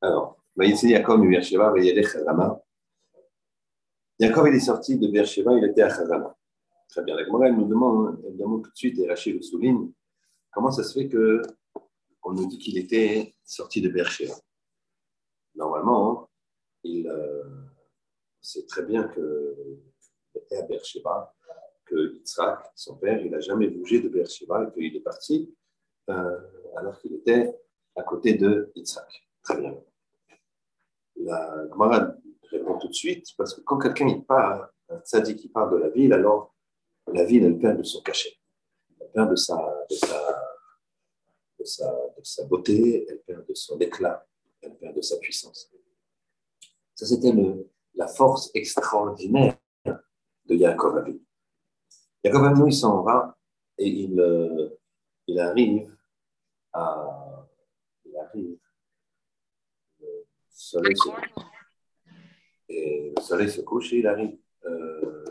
Alors, Yaakov et Beersheba. Yaakov, il est sorti de Beersheba, il était à Chazama. Très bien. La Gemara, nous demande, elle demande tout de suite, et Rachid le souligne, comment ça se fait que on nous dit qu'il était sorti de Beersheba? Normalement, il euh, sait très bien qu'il était à Beersheba, que Yitzhak, son père, il n'a jamais bougé de Beersheba et qu'il est parti euh, alors qu'il était à côté de Yitzhak. Très bien. La Gemara répond tout de suite, parce que quand quelqu'un il part, un tzaddik qui part de la ville, alors la ville, elle perd de son cachet. Elle perd de sa, de sa, de sa, beauté, elle perd de son éclat, elle perd de sa puissance. Ça, c'était la force extraordinaire de Yaakov Avinu. Yaakov Avinu, il s'en va et il, euh, il arrive à. Il arrive. Le soleil se, et le soleil se couche et il arrive. Euh,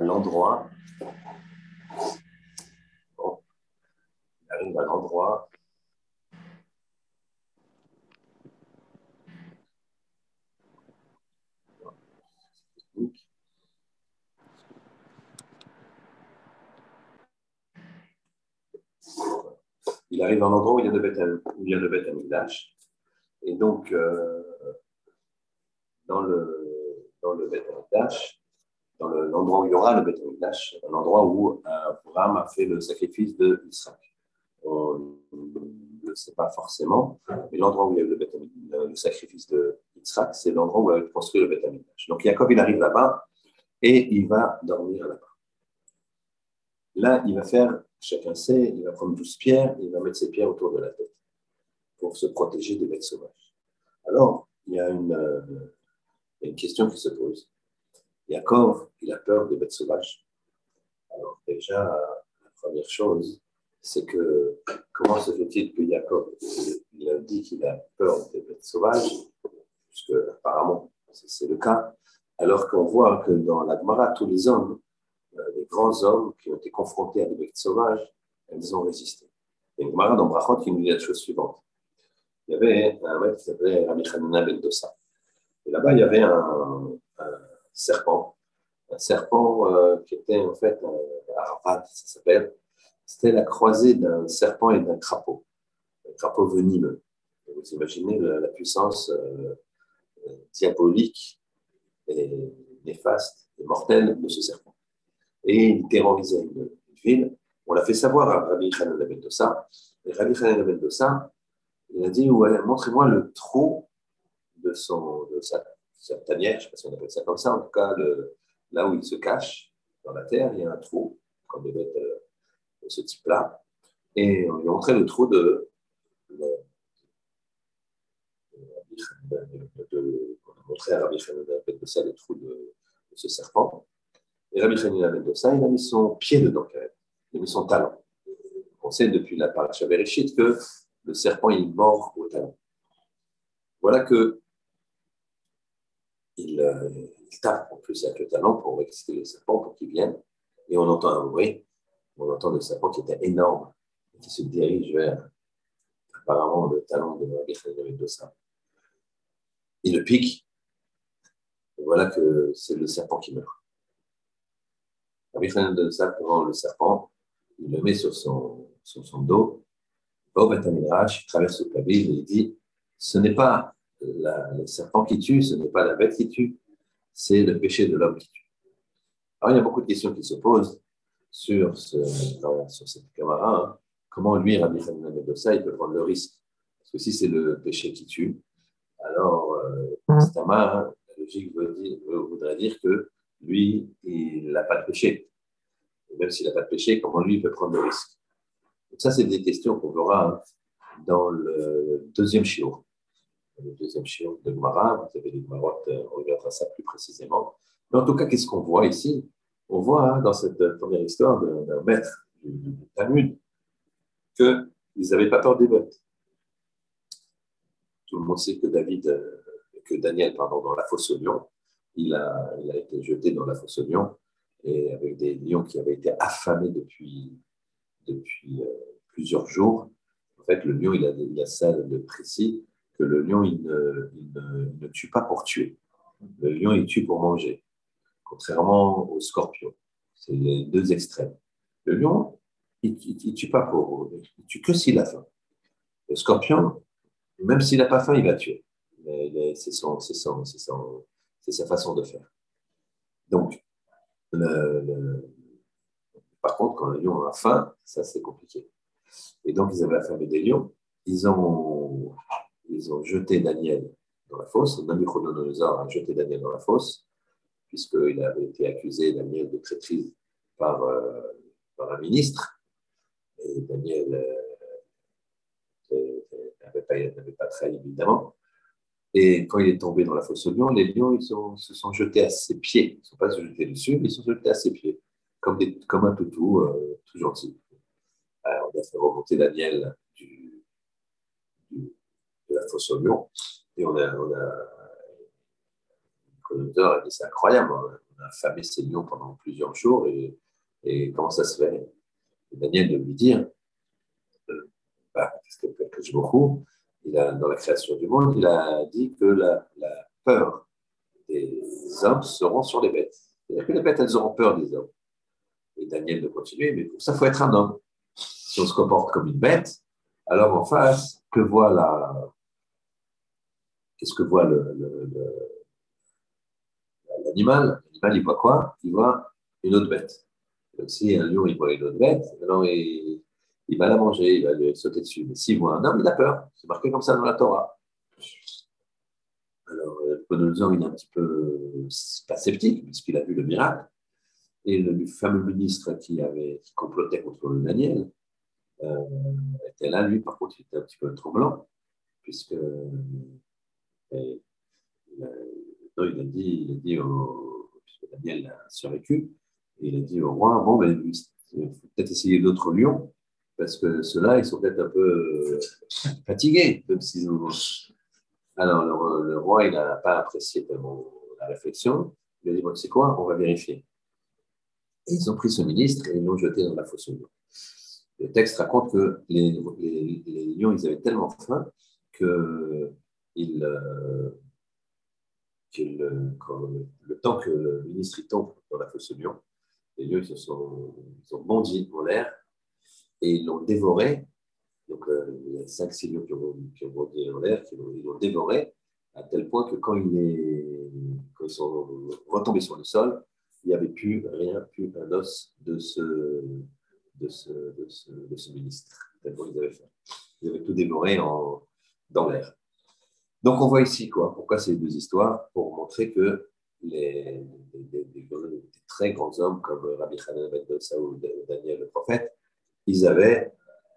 l'endroit. Bon, il arrive à l'endroit. Il arrive à un endroit où il y a le Beth Amikdash. Et donc, euh, dans le, dans le dans l'endroit où il y aura le Beth un endroit où euh, Abraham a fait le sacrifice de. On ne le sait pas forcément, mais l'endroit où il y a eu le, sacrifice de c'est l'endroit où il a construit le Beth Donc Jacob, il arrive là-bas et il va dormir là-bas. Là, il va faire, chacun sait, il va prendre 12 pierres et il va mettre ses pierres autour de la tête pour se protéger des bêtes sauvages. Alors, il y a une, euh, une question qui se pose. Yaakov, il a peur des bêtes sauvages. Alors déjà, la première chose, c'est que comment se fait-il que Yaakov, il a dit qu'il a peur des bêtes sauvages, puisque apparemment c'est le cas, alors qu'on voit que dans la Gemara, tous les hommes, euh, les grands hommes qui ont été confrontés à des bêtes sauvages, ils ont résisté. Il y a une Gemara dans Brachot qui nous dit la chose suivante. Il y avait un mec qui s'appelait Rami Ben Dossa. Et là-bas, il y avait un serpent. Un serpent euh, qui était en fait un Arafat, ça s'appelle. C'était la croisée d'un serpent et d'un crapaud. Un crapaud venimeux. vous imaginez la, puissance euh, diabolique et néfaste et mortelle de ce serpent. Et il terrorisait une, ville. On l'a fait savoir à Rabbi Khanel Ben Dossa. Et Rabbi Khanel Ben Dossa, il a dit ouais, montrez-moi le trou de, son, de sa sa tanière, je ne sais pas si on appelle ça comme ça, en tout cas, là où il se cache, dans la terre, il y a un trou, comme devait être de ce type-là. Et on lui a montré le trou de. on a montré à Rabbi Chanel de ça le trou de, ce serpent. Et Rabbi Chanel de ça, il a mis son pied dedans, il a mis son talon. On sait depuis la paracha Bereshit que le serpent, il mord au talon. Voilà que il, euh, il, tape en plus avec le talon pour exciter le serpent pour qu'il vienne. Et on entend un bruit. On entend le serpent qui était énorme qui se dirige vers apparemment le talon de Rabbi de. Il le pique. Et voilà que c'est le serpent qui meurt. Rabbi de prend le serpent, il le met sur son dos. Au Midrash, il traverse le ville et il dit Ce n'est pas le serpent qui tue, ce n'est pas la bête qui tue, c'est le péché de l'homme qui tue. Alors, il y a beaucoup de questions qui se posent sur, ce, sur cette caméra. Hein. Comment lui, Rabbi de ça, il peut prendre le risque Parce que si c'est le péché qui tue, alors euh, la logique voudrait dire que lui, il n'a pas de péché. Et même s'il n'a pas de péché, comment lui, il peut prendre le risque Donc ça, c'est des questions qu'on verra hein, dans le deuxième chiot le deuxième chiot de Gemara. Vous avez les Gemarotes, euh, on regardera ça plus précisément. Mais en tout cas, qu'est-ce qu'on voit ici? On voit hein, dans cette première histoire d'un maître du, Talmud qu'ils n'avaient pas peur des bêtes. Tout le monde sait que David, euh, que Daniel, pardon, dans la fosse au lion, il a, il a été jeté dans la fosse au lion et avec des lions qui avaient été affamés depuis, depuis euh, plusieurs jours. En fait, le lion, il a, il a ça de précis que le lion, il ne, tue pas pour tuer. Le lion, il tue pour manger, contrairement au scorpion. C'est les deux extrêmes. Le lion, il ne tue pas pour. Il tue que s'il a faim. Le scorpion, même s'il n'a pas faim, il va tuer. C'est sa façon de faire. Donc, par contre, quand le lion a faim, ça c'est compliqué. Et donc, ils avaient affamé des lions. Ils ont, ils ont jeté Daniel dans la fosse. Nabucodonosor a jeté Daniel dans la fosse, puisqu'il avait été accusé, Daniel, de traîtrise par, euh, un ministre. Et Daniel euh, n'avait pas, pas trahi, évidemment. Et quand il est tombé dans la fosse aux lions, les lions ils se sont jetés à ses pieds. Ils ne sont pas jetés dessus, mais ils sont jetés à ses pieds, comme, un toutou, euh, tout gentil. Alors, on a fait remonter Daniel de la fosse aux lions. Et on a, on a dit c'est incroyable, on a affamé ces lions pendant plusieurs jours et, et comment ça se fait? Et Daniel de lui dire, euh, bah, parce que, que je beaucoup, il a, dans la création du monde, il a dit que la, peur des hommes seront sur les bêtes. C'est-à-dire que les bêtes, elles auront peur des hommes. Et Daniel de continuer, mais pour ça, il faut être un homme. Si on se comporte comme une bête, alors en face, que voit la. Qu'est-ce que voit l'animal? L'animal, il voit quoi? Il voit une autre bête. Si un lion, il voit une autre bête, alors il, il va la manger, il va lui sauter dessus. Mais s'il voit un homme, il a peur. C'est marqué comme ça dans la Torah. Alors, Nabucodonosor, il est un petit peu pas sceptique, puisqu'il a vu le miracle. Et le fameux ministre qui, avait, qui complotait contre le Daniel euh, était là, lui, par contre, il était un petit peu tremblant, puisque euh, non, il a dit, il a dit au, puisque Daniel a survécu, il a dit au roi, bon, ben, il faut peut-être essayer d'autres lions parce que ceux-là, ils sont peut-être un peu euh, fatigués, même s'ils ont... Alors, le, roi, il n'a pas apprécié la réflexion. Il a dit, bon, c'est quoi On va vérifier. Ils ont pris ce ministre et l'ont jeté dans la fosse aux lions. Le texte raconte que les, lions, ils avaient tellement faim que euh, le temps que le ministre tombe dans la fosse aux lions, les lions, se sont, ils ont bondi en l'air et ils l'ont dévoré. Donc, euh, il y a 5-6 lions qui ont, qui ont en l'air, qui l'ont dévoré, à tel point que quand, ils sont retombés sur le sol, il n'y avait plus rien, plus un os de ce, de ce, de ce, de ministre, tellement ils avaient fait. Ils avaient tout dévoré dans l'air. Donc, on voit ici quoi Pourquoi ces deux histoires? Pour montrer que les, très grands hommes comme Rabbi Hanan ben ou Daniel le prophète, ils avaient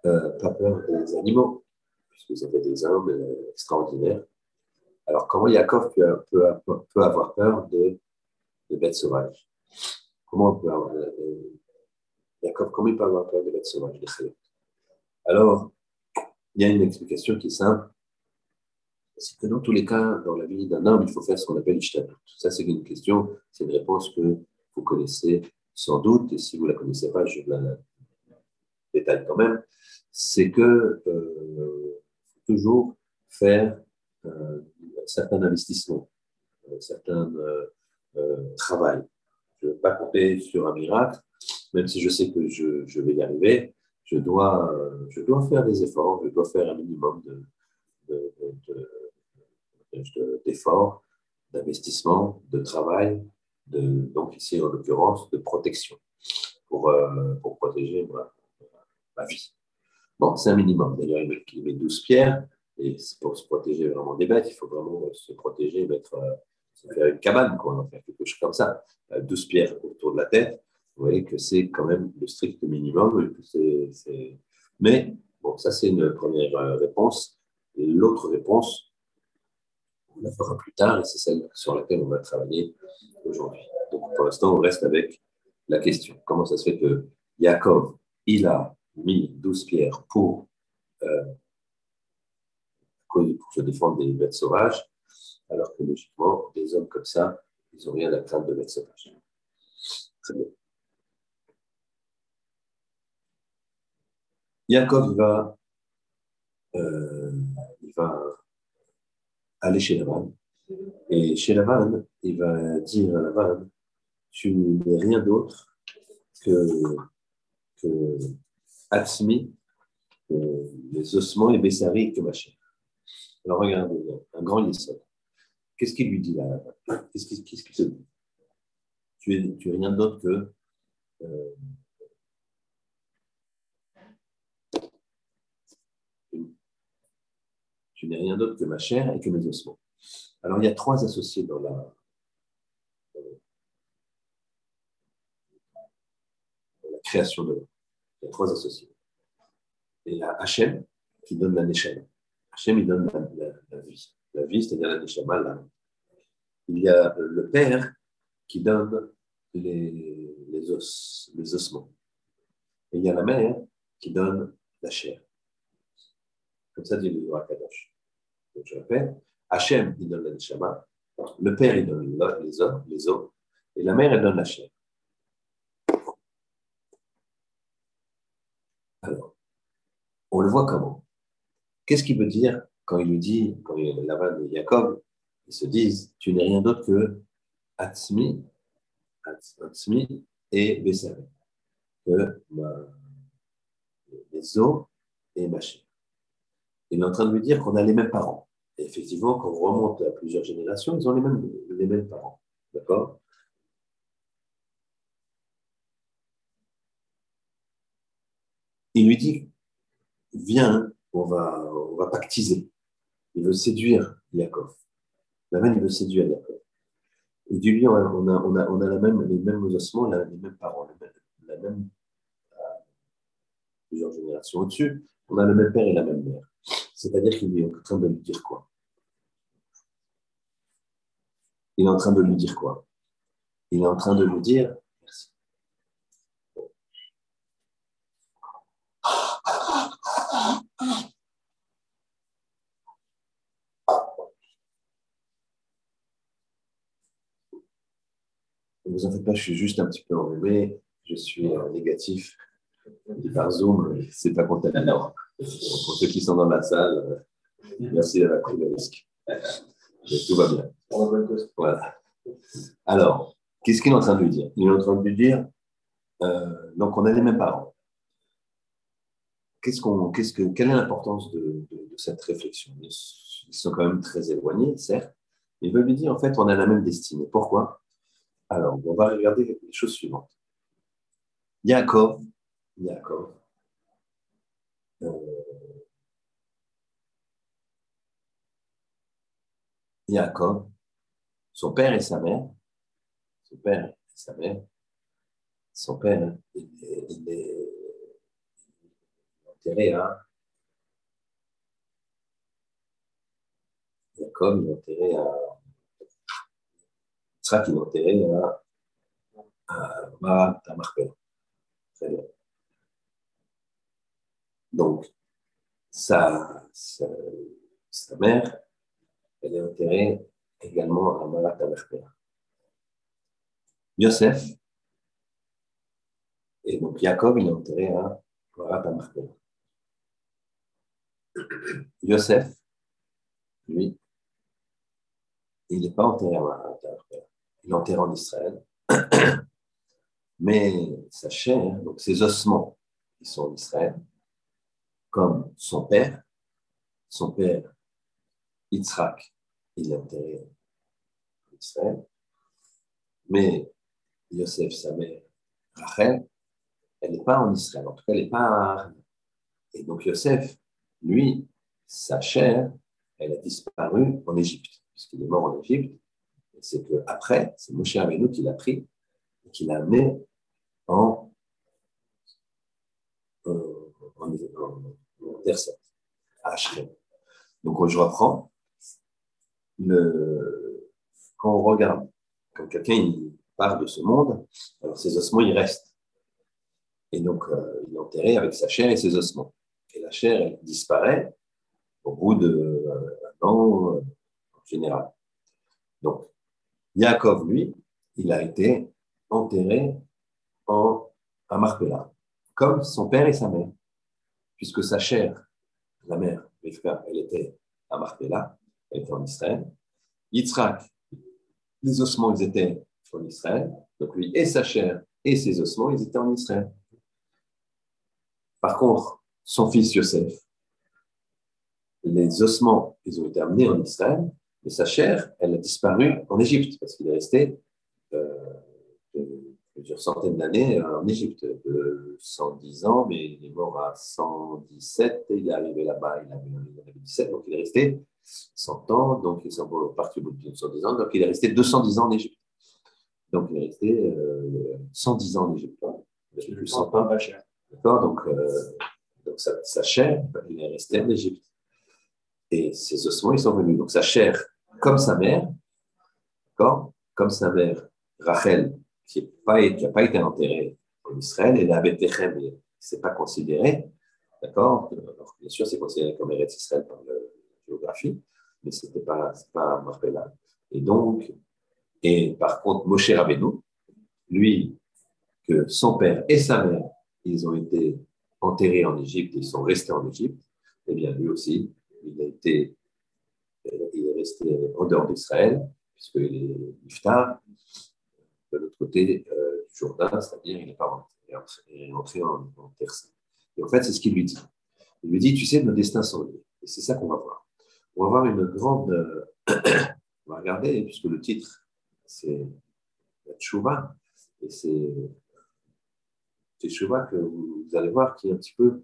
euh, pas peur des animaux, puisqu'ils étaient des hommes euh, extraordinaires. Alors, comment Yaakov peut, peut, avoir peur de, bêtes sauvages Comment peut avoir, euh, Yaakov, comment il peut avoir peur de bêtes sauvages Alors, il y a une explication qui est simple. C'est que dans tous les cas, dans la vie d'un homme, il faut faire ce qu'on appelle l'ishtadut. Ça, c'est une question, c'est une réponse que vous connaissez sans doute, et si vous ne la connaissez pas, je la détail quand même, c'est que euh, faut toujours faire euh, certains investissements, euh, certains euh, travail. Je ne veux pas compter sur un miracle, même si je sais que je, vais y arriver, je dois, je dois faire des efforts, je dois faire un minimum de, d'efforts, d'investissement, de travail, de, donc ici en l'occurrence de protection, pour, pour protéger ma vie. Bon, c'est un minimum. D'ailleurs, il met 12 pierres. Et pour se protéger vraiment des bêtes, il faut vraiment se protéger, mettre, euh, faire une cabane, quoi, faire quelque chose comme ça. 12 euh, pierres autour de la tête. Vous voyez que c'est quand même le strict minimum. Mais bon, ça, c'est une première euh, réponse. L'autre réponse, on la fera plus tard, et c'est celle sur laquelle on va travailler aujourd'hui. Donc, pour l'instant, on reste avec la question. Comment ça se fait que Yaakov, il a mis 12 pierres euh, pour se défendre des bêtes sauvages, alors que logiquement, des hommes comme ça, ils n'ont rien à craindre de bêtes sauvages. Très bien. Va, euh, il va aller chez Lavan. Et chez Lavan, il va dire à Lavan, tu n'es rien d'autre que, que les ossements et Bessari que ma chair. Alors regardez, un grand Yesod. Qu'est-ce qu'il lui dit là Qu'est-ce qu'il dit? Tu es, tu es rien d'autre que euh, tu n'es rien d'autre que ma chair et que mes ossements. Alors il y a trois associés dans la, création de l'homme. Il y a trois associés. Et il y a Hachem qui donne la. Hachem, il donne la, vie. La vie, c'est-à-dire la Neshama, là. Il y a le Père qui donne les, os, les ossements. Et il y a la mère qui donne la chair. Comme ça dit le Kadosh. Donc je répète, Hachem, il donne la Neshama, le Père, il donne les os, les os, et la mère, elle donne la chair. Alors, on le voit comment? Qu'est-ce qu'il veut dire quand il lui dit, quand il Lavan et Jacob, ils se disent, tu n'es rien d'autre que Atzmi, et Bessaré, que les os et ma chair. Il est en train de lui dire qu'on a les mêmes parents. Et effectivement, quand on remonte à plusieurs générations, ils ont les mêmes, les mêmes parents. D'accord? Il lui dit Viens, on va, on va pactiser. Il veut séduire Yaakov. La même, il veut séduire Yaakov. Et du lui, on a la même, les mêmes ossements, les mêmes parents, la même, euh, plusieurs générations au-dessus, on a le même père et la même mère. C'est-à-dire qu'il est en train de lui dire quoi? Il est en train de lui dire quoi? Il est en train de lui dire, merci. Ne vous en faites pas, je suis juste un petit peu enrhumé, je suis euh, négatif. Par Zoom, c'est pas contaminant. Pour ceux qui sont dans la salle, euh, merci d'avoir pris le risque. Tout va bien. Voilà. Alors, qu'est-ce qu'il est en train de lui dire? Il est en train de lui dire, euh, donc on a les mêmes parents. Quelle est l'importance de, cette réflexion? Ils sont quand même très éloignés, certes. Il veut lui dire, en fait, on a la même destinée. Pourquoi? Alors, on va regarder les choses suivantes. Yaakov, Yaakov, euh, Jacob, son père et sa mère, son père et sa mère, son père, il est, enterré à Jacob, il est enterré à Est enterré à, à, à bien. Donc, sa, sa, mère, elle est enterrée également à Marat Amerpera. Yosef, et donc Jacob, il est enterré à Marat Amerpera. Yosef, lui, il n'est pas enterré à Marat Amerpera. Il est enterré en Israël. Mais sa chair, donc ses ossements, ils sont en Israël comme son père. Son père, Yitzhak, il est enterré en Israël. Mais Yosef, sa mère, Rachel, elle n'est pas en Israël. En tout cas, elle n'est pas à Et donc Yosef, lui, sa chair, elle a disparu en Égypte, puisqu'il est mort en Égypte. C'est qu'après, c'est Moshe Rabbeinu qui l'a pris et qui l'a amené en, euh, en, à Donc, je reprends. Le, quand on regarde, quand quelqu'un part de ce monde, alors ses ossements, ils restent. Et donc, euh, il est enterré avec sa chair et ses ossements. Et la chair, elle disparaît au bout d'un euh, an euh, en général. Donc, Yaakov, lui, il a été enterré en, à Marpella, comme son père et sa mère puisque sa chair, la mère, Rivka, elle était à Marpella, était en Israël. Yitzhak, les ossements, ils étaient en Israël. Donc lui et sa chair et ses ossements, ils étaient en Israël. Par contre, son fils Yosef, les ossements, ils ont été amenés en Israël, mais sa chair, elle a disparu en Égypte, parce qu'il est resté euh, plusieurs centaines d'années en Égypte, de 110 ans, mais il est mort à 117, et il est arrivé là-bas, il avait, 17, donc il est resté 100 ans, donc il est parti au bout de 110 ans, donc il est resté 210 ans en Égypte. Donc il est resté 110 euh, ans en Égypte. Plus 100 ans. D'accord Donc, euh, donc sa, sa, chair, il est resté en Égypte. Et ses ossements, ils sont venus. Donc sa chair, comme sa mère, d'accord Comme sa mère, Rachel, qui n'a pas, été enterrée en Israël, elle avait Betechem, mais ce n'est pas considéré, d'accord Bien sûr, c'est considéré comme Eretz Israël par la géographie, mais ce n'était pas, pas Marpella. Et donc, et par contre, Moshe Rabbeinu, lui, que son père et sa mère, ils ont été enterrés en Égypte, ils sont restés en Égypte, eh bien lui aussi, il, a été, resté en dehors d'Israël, puisqu'il est iftar, de l'autre côté euh, du Jourdain, c'est-à-dire il n'est pas rentré, il est entré en, en terre sainte. Et en fait, c'est ce qu'il lui dit. Il lui dit, tu sais, nos destins sont liés. Et c'est ça qu'on va voir. On va voir une grande... Euh, on va regarder, puisque le titre c'est la tchouva. Et c'est tchouva que vous allez voir qui est un petit peu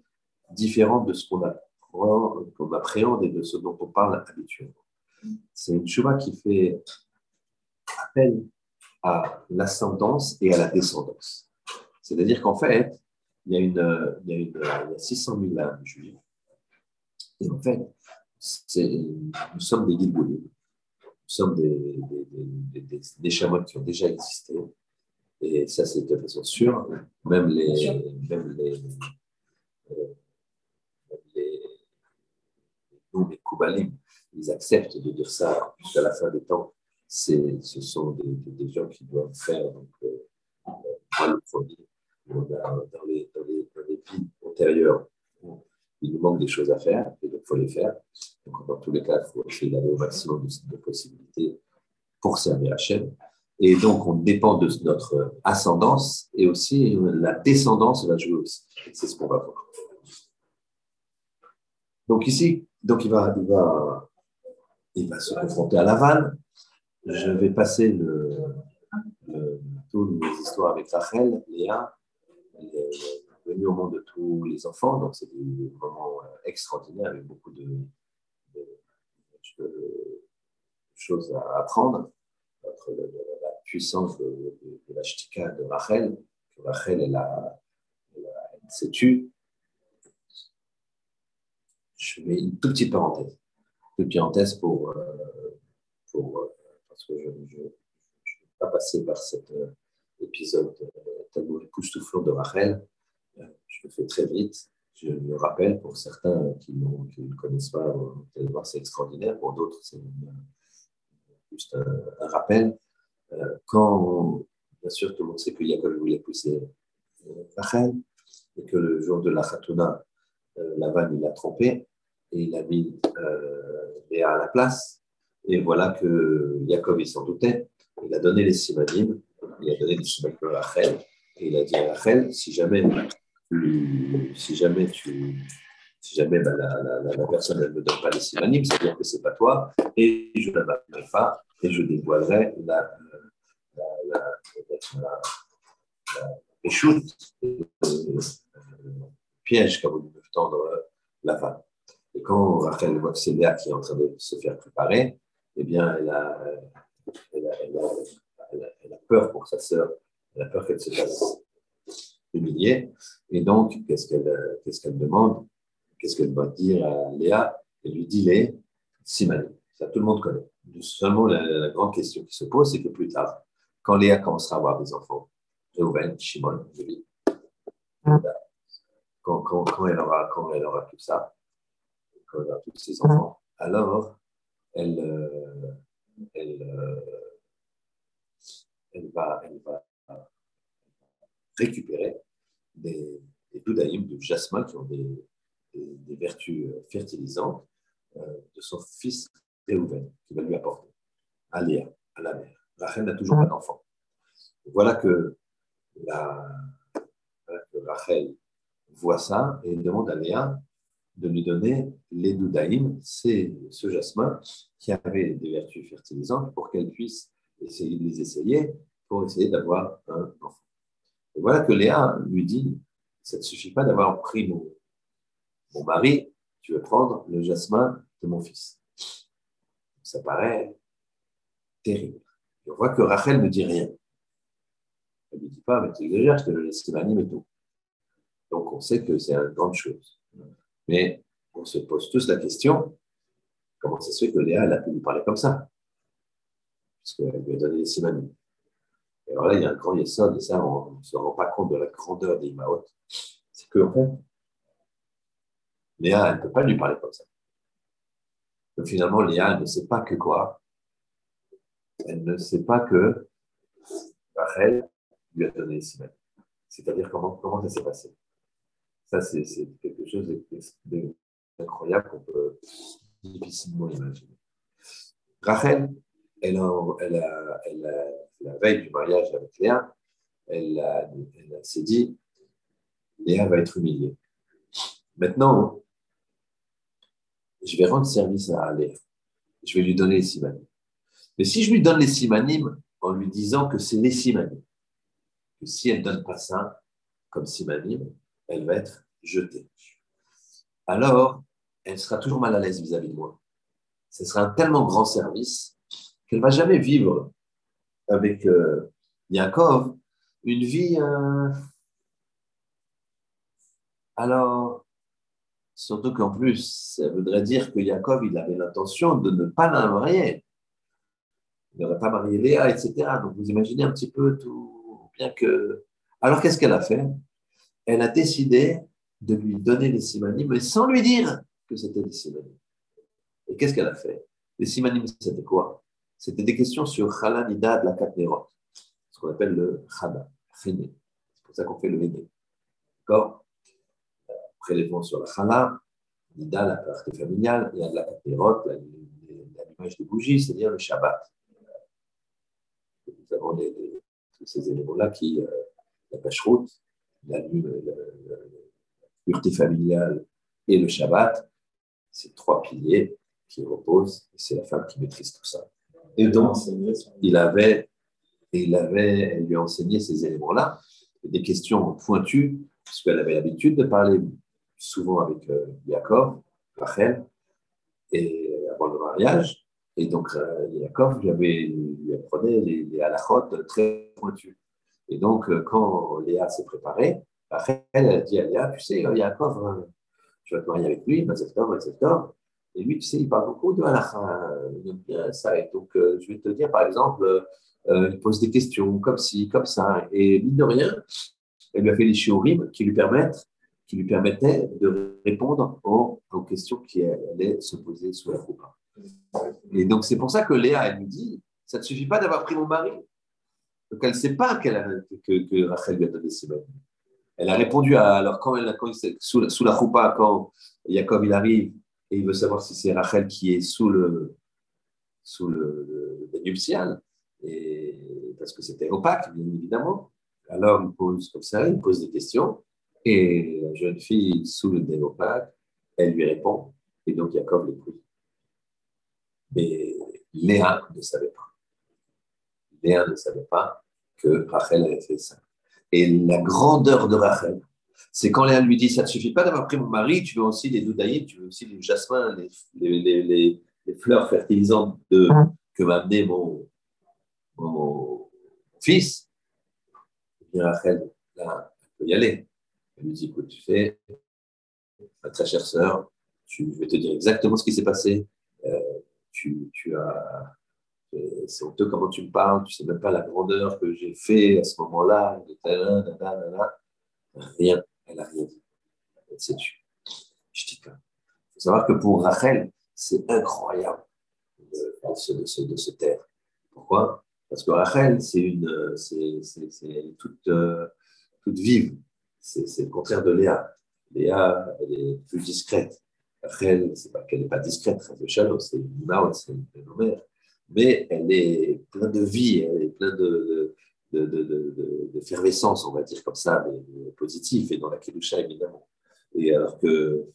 différent de ce qu'on appréhende et de ce dont on parle habituellement. C'est une tchouva qui fait appel à l'ascendance et à la descendance. C'est-à-dire qu'en fait, il y a, une, il y a, une, il y a 600 000 âmes juives. Et en fait, nous sommes des guilboulim sommes des, des, des, des, chamois qui ont déjà existé. Et ça, c'est de façon sûre. Même les, même les, euh, les, les Koubalim, ils acceptent de dire ça jusqu'à la fin des temps. Ce sont des, gens qui doivent faire donc, euh, dans, dans, les, dans, les, dans les vies antérieures il nous manque des choses à faire, et donc il faut les faire. Donc, dans tous les cas, il faut essayer d'aller au maximum de, possibilités pour servir Hachem. Et donc, on dépend de notre ascendance et aussi la descendance va jouer aussi. C'est ce qu'on va voir. Donc ici, donc il va, il va, il va se confronter à la. Je vais passer le, toutes les histoires avec Rachel, Léa, venu au monde de tous les enfants. Donc, c'est des moments euh, extraordinaires avec beaucoup de, choses à apprendre. La puissance de, la shtika de Rachel, que Rachel, elle, a, s'est tue. Je mets une toute petite parenthèse. Petite parenthèse pour, euh, euh, parce que je ne vais pas passer par cet épisode tellement époustouflant de Rachel je le fais très vite. Je le rappelle pour certains qui, qui ne connaissent pas, vous voir, c'est extraordinaire. Pour d'autres, c'est juste un, rappel. Euh, quand, bien sûr, tout le monde sait que Jacob voulait pousser euh, Rachel et que le jour de la Khatuna, euh, Lavan, il l'a trompé et il a mis Léa à la place. Et voilà que Jacob, il s'en doutait. Il a donné les simanim, il a donné les simanim à Rachel. Et il a dit à Rachel, si jamais si jamais tu, si jamais bah, la, personne ne me donne pas les synonymes, c'est-à-dire que ce n'est pas toi, et je ne la m'appellerai pas, et je dévoilerai la, la, piège qu'a voulu me tendre la femme. Et quand Rachel voit que c'est Léa qui est en train de se faire préparer, eh bien, elle a, elle a, elle a, elle a peur pour sa sœur, elle a peur qu'elle se fasse humiliée. Et donc, qu'est-ce qu'elle qu'est-ce qu'elle demande? Qu'est-ce qu'elle va dire à Léa? Elle lui dit les Simani. Ça, tout le monde connaît. Seulement, la, grande question qui se pose, c'est que plus tard, quand Léa commencera à avoir des enfants, Reuven, Shimon, quand, quand, quand, elle aura, quand elle aura tout ça, elle aura tous ses enfants, alors elle, euh, elle, euh, elle, va, elle va récupérer des, des de jasmin qui ont des, des, vertus fertilisantes euh, de son fils Réhouven, qui va lui apporter à Léa, à la mère. Rachel n'a toujours pas d'enfant. Voilà que, la, Rachel voit ça et demande à Léa de lui donner les doudaïm, c'est ce jasmin qui avait des vertus fertilisantes pour qu'elle puisse essayer de les essayer pour essayer d'avoir un enfant. Et voilà que Léa lui dit, ça ne suffit pas d'avoir pris mon, mon mari, tu veux prendre le jasmin de mon fils. Ça paraît terrible. on voit que Rachel ne dit rien. Elle ne dit pas, mais tu exagères, je te le laisse et tout. Donc on sait que c'est une grande chose. Mais on se pose tous la question, comment ça se fait que Léa, elle a pu lui parler comme ça? Parce qu'elle lui a donné les simanim. Et alors là, il y a un grand yesod, et ça, on ne se rend pas compte de la grandeur des Imaot. C'est que, en fait, Léa, elle ne peut pas lui parler comme ça. Donc, finalement, Léa, elle ne sait pas que quoi Elle ne sait pas que Rachel lui a donné les simanim. C'est-à-dire comment, comment ça s'est passé? Ça, c'est quelque chose d'incroyable qu'on peut difficilement imaginer. Rachel, elle a, la veille du mariage avec Léa, elle, s'est dit, Léa va être humiliée. Maintenant, je vais rendre service à Léa. Je vais lui donner les simanim. Mais si je lui donne les simanim en lui disant que c'est les simanim, que si elle ne donne pas ça comme simanim, elle va être jetée. Alors, elle sera toujours mal à l'aise vis-à-vis de moi. Ce sera un tellement grand service qu'elle va jamais vivre avec euh, Yaakov une vie. Euh, alors, surtout qu'en plus, ça voudrait dire que Yaakov, il avait l'intention de ne pas la marier. Il n'aurait pas marié Léa, etc. Donc, vous imaginez un petit peu tout, bien que. Alors, qu'est-ce qu'elle a fait? Elle a décidé de lui donner les simanim, mais sans lui dire que c'était des simanim. Et qu'est-ce qu'elle a fait? Les simanim, c'était quoi? C'était des questions sur Chala Nida de la Katnerot, ce qu'on appelle le Chana, C'est pour ça qu'on fait le Héné. D'accord? Prélèvement sur la Chala, Nida, la partie familiale, a de la Katnerot, l'image des bougies, c'est-à-dire le Shabbat. Nous avons tous ces éléments-là qui, euh, la pêche-route, la, pureté familiale et le Shabbat, c'est trois piliers qui reposent, c'est la femme qui maîtrise tout ça. Et donc, il avait, elle lui a enseigné ces éléments-là, des questions pointues, puisqu'elle avait l'habitude de parler souvent avec euh, Rachel, et avant le mariage. Et donc, euh, lui apprenait les, les très pointues. Et donc, euh, quand Léa s'est préparée, Rachel elle dit à Léa, tu sais, euh, tu vas te marier avec lui, etc. Et lui, tu sais, il parle beaucoup de halakha, il aime bien ça. Et donc, euh, je vais te dire, par exemple, euh, il pose des questions comme ci, comme ça. Et mine de rien, elle lui a fait des shiurim qui lui permettent qui lui permettaient de répondre aux, questions qui allaient se poser sous la coupe. Et donc, c'est pour ça que Léa, elle lui dit, ça ne suffit pas d'avoir pris mon mari. Donc, elle ne sait pas a, que, que, Rachel lui a donné ses mains. Elle a répondu à, alors quand elle a, sous, sous la choupa, quand Jacob il arrive, et il veut savoir si c'est Rachel qui est sous le, sous le, nuptial, et, parce que c'était opaque, bien évidemment. Alors il pose comme ça, il pose des questions, et la jeune fille sous le nez elle lui répond, et donc Jacob l'écoute. Mais Léa ne savait pas. Léa ne savait pas que Rachel avait fait ça. Et la grandeur de Rachel, c'est quand Léa lui dit Ça ne suffit pas d'avoir pris mon mari, tu veux aussi les doudaïdes, tu veux aussi les jasmins, les, fleurs fertilisantes de, que m'a amené mon, mon, fils. Et bien Rachel, là, elle peut y aller. Elle lui dit Écoute, tu fais, ma très chère sœur, je vais te dire exactement ce qui s'est passé. Euh, tu, tu as c'est honteux comment tu me parles, tu sais même pas la grandeur que j'ai fait à ce moment-là, rien. Elle n'a rien dit. Elle s'est tuée. Je dis pas. Il faut savoir que pour Rachel, c'est incroyable de, se, de, se, taire. Pourquoi? Parce que Rachel, c'est une, c'est toute, euh, toute vive. C'est le contraire de Léa. Léa, elle est plus discrète. Rachel, c'est pas qu'elle n'est pas discrète, de chaleur, c'est une maud, c'est une mère, mais elle est pleine de vie, elle est pleine de, d'effervescence, on va dire comme ça, mais positif, et dans la Kedusha, évidemment. Et alors que,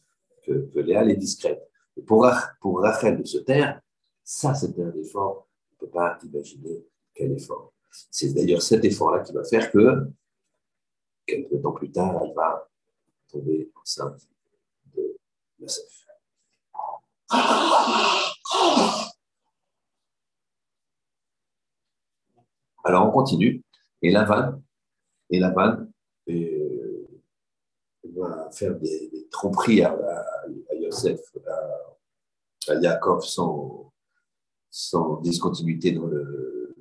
Léa, elle est discrète. Et pour, pour Rachel de se taire, ça, c'est un effort, on ne peut pas imaginer quel effort. C'est d'ailleurs cet effort-là qui va faire que, quelques temps plus tard, elle va tomber enceinte de Yosef. Alors on continue, et Lavan, et Lavan euh, va faire des, tromperies à, Yosef, à, Yaakov sans, discontinuité dans le,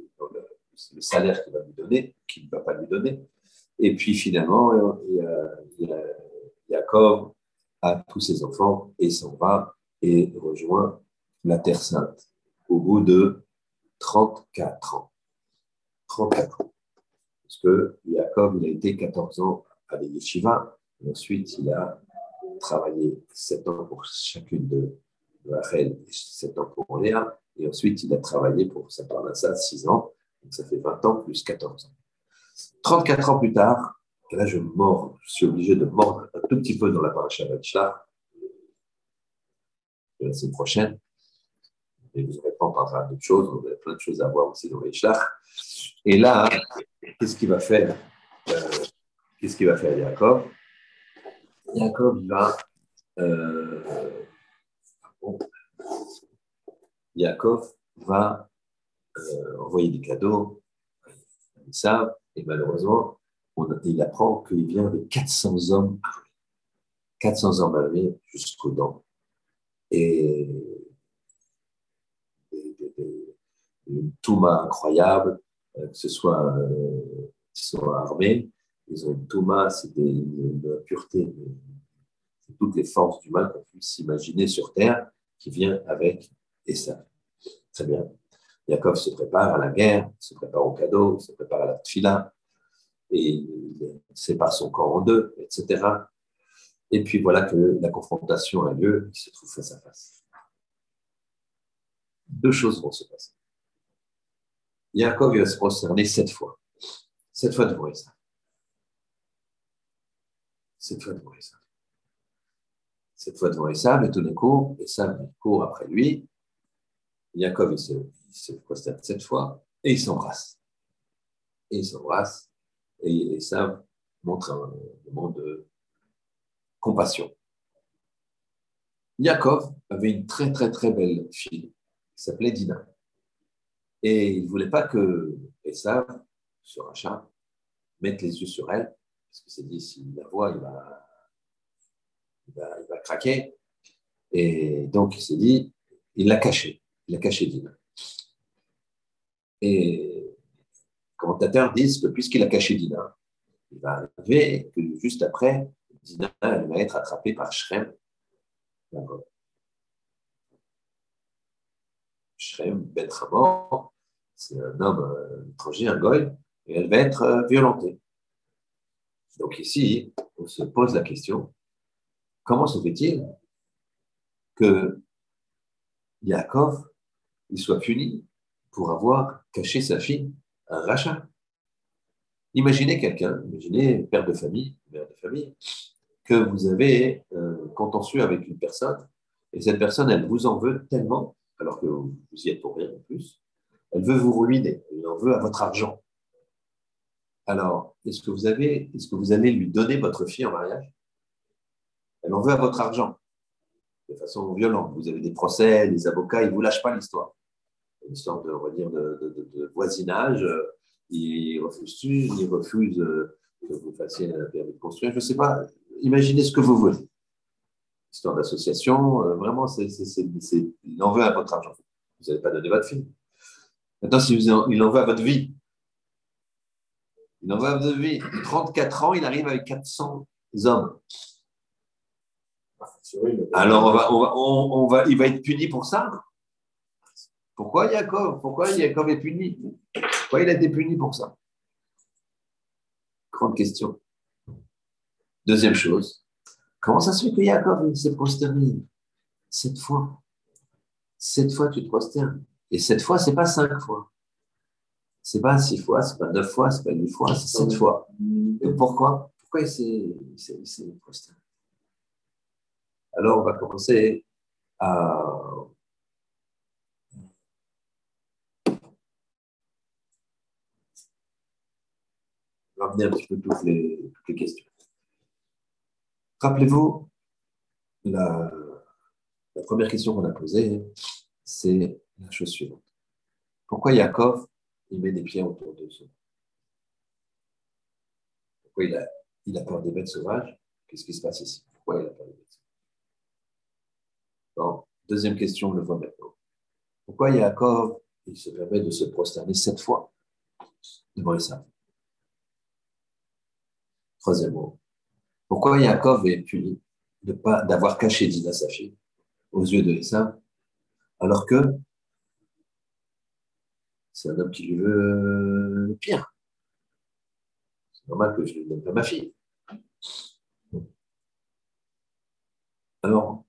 le, salaire qu'il va lui donner, qu'il ne va pas lui donner. Et puis finalement, il Yaakov a tous ses enfants et s'en va et rejoint la Terre Sainte au bout de 34 ans. 34 ans. Parce que Jacob, il a été 14 ans à l'Yeshiva, et ensuite il a travaillé 7 ans pour chacune de Rachel et 7 ans pour Léa, et ensuite il a travaillé pour sa ça 6 ans, donc ça fait 20 ans plus 14 ans. 34 ans plus tard, et là je mords, je suis obligé de mordre un tout petit peu dans la paracha Vachlar, la semaine prochaine, et vous n'aurez pas parlera d'autres choses, on a plein de choses à voir aussi dans les Et là, qu'est-ce qu'il va faire? Euh, Qu'est-ce qu'il va faire Jacob Jacob, va. Euh, euh, envoyer des cadeaux ça, et malheureusement, il apprend qu'il vient avec 400 hommes armés. 400 hommes armés jusqu'aux dents. Et une touma incroyable, euh, que ce soit, euh, armés, ils ont une touma, c'est une pureté, c'est toutes les forces du mal qu'on puisse s'imaginer sur terre qui vient avec ça. Très bien. Jacob se prépare à la guerre, se prépare au cadeau, se prépare à la fila, et il sépare son corps en deux, etc. Et puis voilà que la confrontation a lieu, il se trouve face à face. Deux choses vont se passer. Yaakov va se prosterner sept fois. Sept fois devant Esav. Sept fois devant Esav. Sept fois devant Esav, et tout d'un coup, Esav court après lui. Yaakov, il se, il prosterne sept fois, et il s'embrasse. Et il s'embrasse, et Esav montre un moment de compassion. Yaakov avait une très très très belle fille qui s'appelait Dina. Et il ne voulait pas que Esav, ce rachat, mette les yeux sur elle, parce que c'est dit, s'il la voit, il va, il va, il va craquer. Et donc, il s'est dit, il l'a caché, il a caché Dina. Et les commentateurs disent que puisqu'il a caché Dina, il va arriver que juste après, Dina elle va être attrapée par Shrem, Shrem Ben Hamor, c'est un homme euh, étranger, un goy, et elle va être euh, violentée. Donc ici, on se pose la question, comment se fait-il que Yaakov il soit puni pour avoir caché sa fille un rachat Imaginez quelqu'un, imaginez père de famille, mère de famille, que vous avez un contentieux avec une personne, et cette personne, elle vous en veut tellement alors que vous y êtes pour rien en plus. Elle veut vous ruiner, elle en veut à votre argent. Alors, est-ce que vous avez, est-ce que vous allez lui donner votre fille en mariage? Elle en veut à votre argent, de façon violente. Vous avez des procès, des avocats, ils ne vous lâchent pas l'histoire. Une histoire de, de, voisinage. Ils refusent, ils refusent que vous fassiez un permis de construire. Je ne sais pas. Imaginez ce que vous voulez histoire d'association, euh, vraiment, c'est, il en veut à votre argent. Vous n'avez pas donné votre fille. Maintenant, si vous il en veut à votre vie, il en veut à votre vie. 34 ans, il arrive avec 400 hommes. Alors, on va, on va, il va être puni pour ça. Pourquoi Jacob Pourquoi Jacob est puni? Pourquoi il a été puni pour ça? Grande question. Deuxième chose, Comment ça se fait que Yaakov s'est prosterné sept fois? Sept fois, tu te prosternes. Et sept fois, c'est pas cinq fois. C'est pas six fois, c'est pas neuf fois, c'est pas huit fois, c'est sept fois. Et pourquoi? Pourquoi il s'est prosterné? Alors, on va commencer à ramener un petit peu toutes les, toutes les questions. Rappelez-vous, la, première question qu'on a posée, c'est la chose suivante. Pourquoi Yaakov, il met des pieds autour de son Pourquoi il a, il peur des bêtes sauvages? Qu'est-ce qui se passe ici? Pourquoi il a peur des bêtes sauvages? Deuxième question, on le voit maintenant. Pourquoi Yaakov, il se permet de se prosterner sept fois? Devant ça. Troisièmement, pourquoi Yaakov est puni d'avoir caché Dina sa fille aux yeux de Esav, alors que c'est un homme qui lui veut pire. C'est normal que je ne donne pas ma fille. Alors,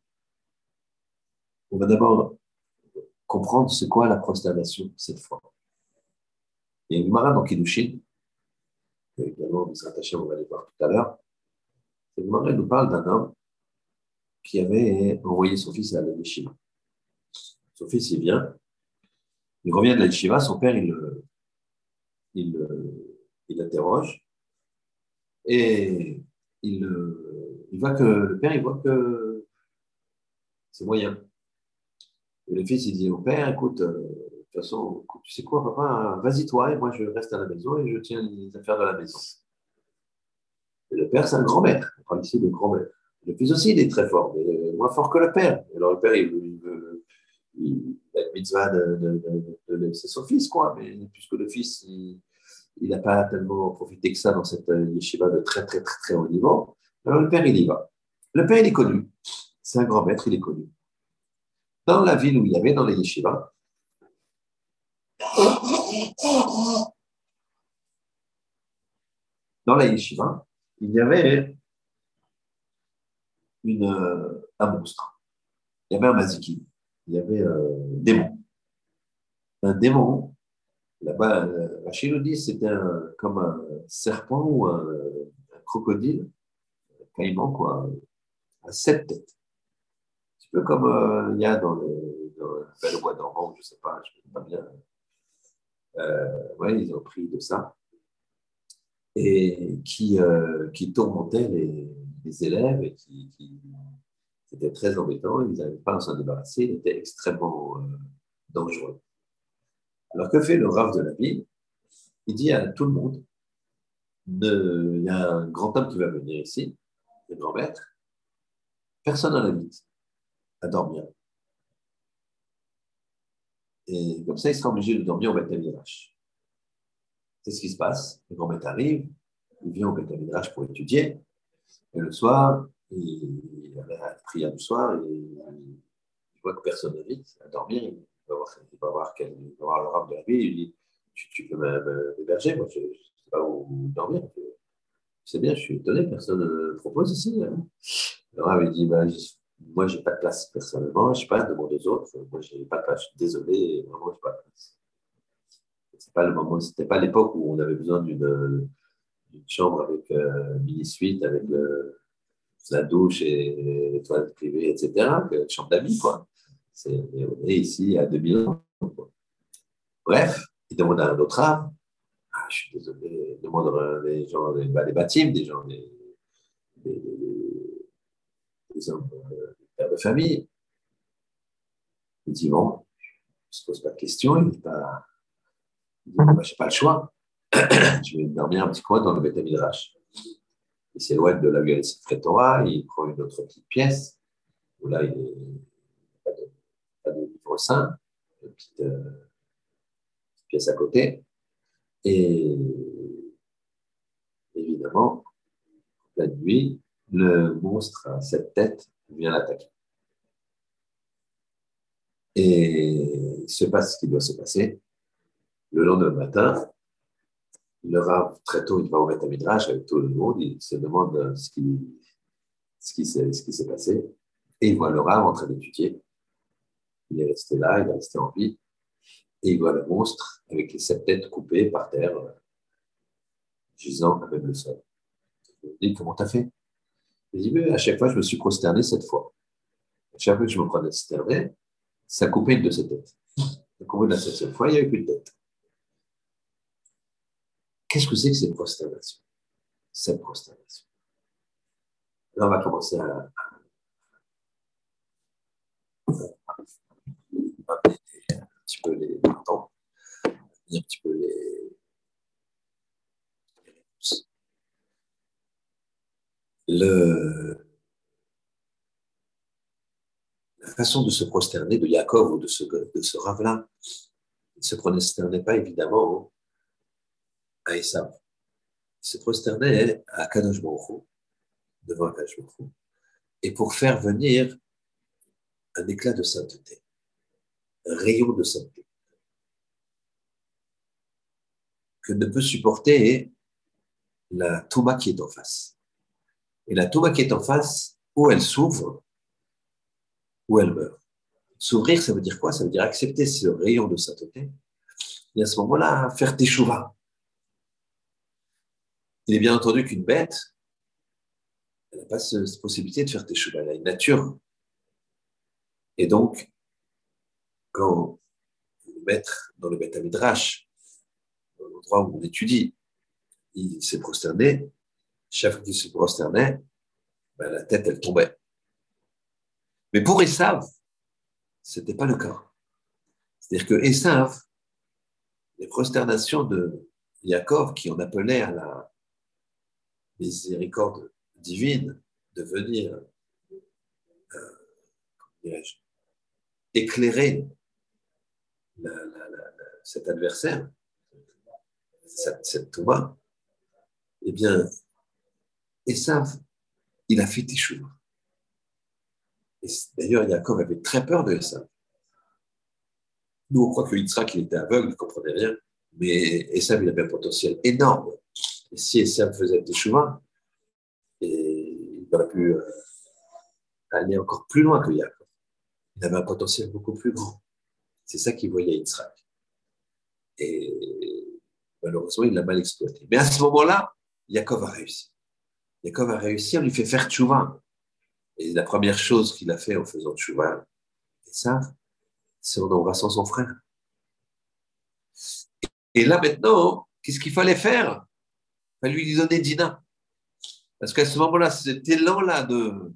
on va d'abord comprendre c'est quoi la prosternation cette fois. Il y a une Mara dans Kiddushin, que également, on va aller voir tout à l'heure. Cette nous parle d'un homme qui avait envoyé son fils à la. Son fils, il vient, il revient de la son père, il, il, et il, il voit que le père, il voit que c'est moyen. Et le fils, il dit au père, écoute, euh, de toute façon, tu sais quoi, papa, vas-y toi, et moi je reste à la maison et je tiens les affaires de la maison. Le père, c'est un grand maître, on parle ici de grand maître. Le fils aussi, il est très fort, mais moins fort que le père. Alors le père, il, veut, il, a une mitzvah de, de, laisser son fils, quoi. Mais puisque le fils, il n'a pas tellement profité que ça dans cette yeshiva de très, très, très, très haut niveau, alors le père, il y va. Le père, il est connu. C'est un grand maître, il est connu. Dans la ville où il y avait, dans les yeshivas, dans la yeshiva, il y avait une, euh, un monstre. Il y avait un maziki. Il y avait un démon. Un démon, là-bas, Rachid nous dit c'était comme un serpent ou un, crocodile, un caïman, quoi, à sept têtes. Un peu comme euh, il y a dans le, dans le bel bois d'Orban, je ne sais pas, je ne sais pas bien. Euh, ils ont pris de ça. Et qui, euh, qui tourmentait les, élèves et qui, qui très embêtant, ils n'avaient pas à s'en débarrasser, il était extrêmement euh, dangereux. Alors que fait le Rav de la ville? Il dit à tout le monde, il y a un grand homme qui va venir ici, le grand maître, personne n'en invite à dormir. Et comme ça, il sera obligé de dormir au Beth C'est ce qui se passe. Le grand maître arrive, il vient au Beth pour étudier, et le soir, il, avait la prière du soir, et il voit que personne n'invite à dormir. Il va voir, il va il le rab de la vie, il dit Tu, peux m'héberger, moi je ne sais pas où dormir. C'est bien, je suis étonné, personne ne propose ici. Hein. Le rab il dit bah, Moi, je n'ai pas de place personnellement, je ne sais pas, demande aux autres. Moi, je n'ai pas de place, je suis désolé, vraiment, je n'ai pas de place. Ce pas le moment, c'était pas l'époque où on avait besoin d'une une chambre avec euh, mini-suite, avec la douche et les toilettes privées, etc. Une chambre d'amis, quoi. C'est, on est ici à 2000 ans. Bref, il demande à un autre âme. Ah, je suis désolé, il demande à des gens, des, bah, des bâtiments, des gens, des, des, des hommes, euh, des pères de famille. Il dit, bon, il ne se pose pas de questions, il ne dit pas, bah, je n'ai pas le choix. je vais dormir un petit coin dans le Beth. Il s'éloigne de la de Torah, il prend une autre petite pièce, où là, il n'y a pas de, livre saint, une petite, euh, pièce à côté. Et évidemment, la nuit, le monstre à cette tête vient l'attaquer. Et il se passe ce qui doit se passer. Le lendemain matin, le Rav, très tôt, il va au Midrash avec tout le monde, il se demande ce qui, ce qui s'est passé. Et il voit le Rav en train d'étudier. Il est resté là, il est resté en vie. Et il voit le monstre avec les sept têtes coupées par terre, gisant avec le sol. Il dit Comment t'as fait? Il dit Mais à chaque fois, je me suis prosterné cette fois. À chaque fois que je me prosternais, ça coupait une de ses têtes. Donc, au bout de la septième fois, il n'y avait plus de tête. Qu'est-ce que c'est que cette prosternation Cette prosternation. Là, on va commencer à, un petit peu les temps, un petit peu les, Le, la façon de se prosterner de Yaakov ou de ce, de ce rave-là, il ne se prosternait pas évidemment à Esav. Il se prosternait à Kadosh devant Kadosh et pour faire venir un éclat de sainteté, un rayon de sainteté, que ne peut supporter la Touma qui est en face. Et la Touma qui est en face, où elle s'ouvre, où elle meurt. S'ouvrir, ça veut dire quoi? Ça veut dire accepter ce rayon de sainteté et à ce moment-là, faire tes chouvas. Il est bien entendu qu'une bête, elle n'a pas cette possibilité de faire tes chouvas. Elle a une nature et donc, quand le maître dans le Beth Midrash, dans l'endroit où on étudie, il s'est prosterné, chaque qu'il se prosternait, ben, la tête, elle tombait. Mais pour Esav, ce n'était pas le cas. C'est-à-dire que Esav, les prosternations de Yaakov, qui en appelait à la miséricorde divine de venir, euh, éclairer cet adversaire, cette, cette eh bien, Esav, il a fait Teshuvah. D'ailleurs, Yaakov avait très peur de Esav. Nous, on croit que Yitzhak, il était aveugle, il ne comprenait rien, mais Esav, il avait un potentiel énorme. Si Esav faisait Teshuvah, il aurait pu euh, aller encore plus loin que Yaakov il avait un potentiel beaucoup plus grand. C'est ça qu'il voyait Yitzhak. Et malheureusement, il l'a mal exploité. Mais à ce moment-là, Yaakov a réussi. Yaakov a réussi, on lui fait faire tchouva. Et la première chose qu'il a fait en faisant tchouva, et ça, c'est en embrassant son frère. Et là maintenant, qu'est-ce qu'il fallait faire? Fallait lui donner Dina. Parce qu'à ce moment-là, cet élan-là de,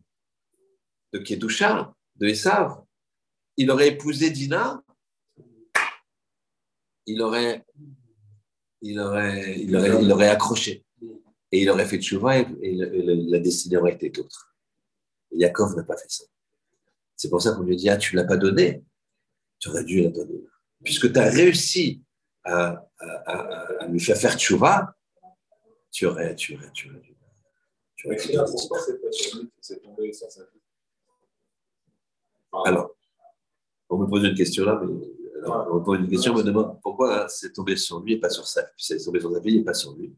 de Kedusha, de Esav, il aurait épousé Dina, il aurait, il aurait, il aurait, il aurait accroché. Et il aurait fait tchouva et, la destinée aurait été autre. Yaakov n'a pas fait ça. C'est pour ça qu'on lui dit Ah, tu ne l'as pas donné. Tu aurais dû la donner. Puisque tu as réussi à, à, à, lui faire faire tchouva, tu aurais, tu aurais, tu aurais dû. Tu aurais, tu aurais, Alors, on me pose une question là, mais on me pose une question, on me demande pourquoi c'est tombé sur lui et pas sur sa fille. C'est tombé sur sa fille et pas sur lui.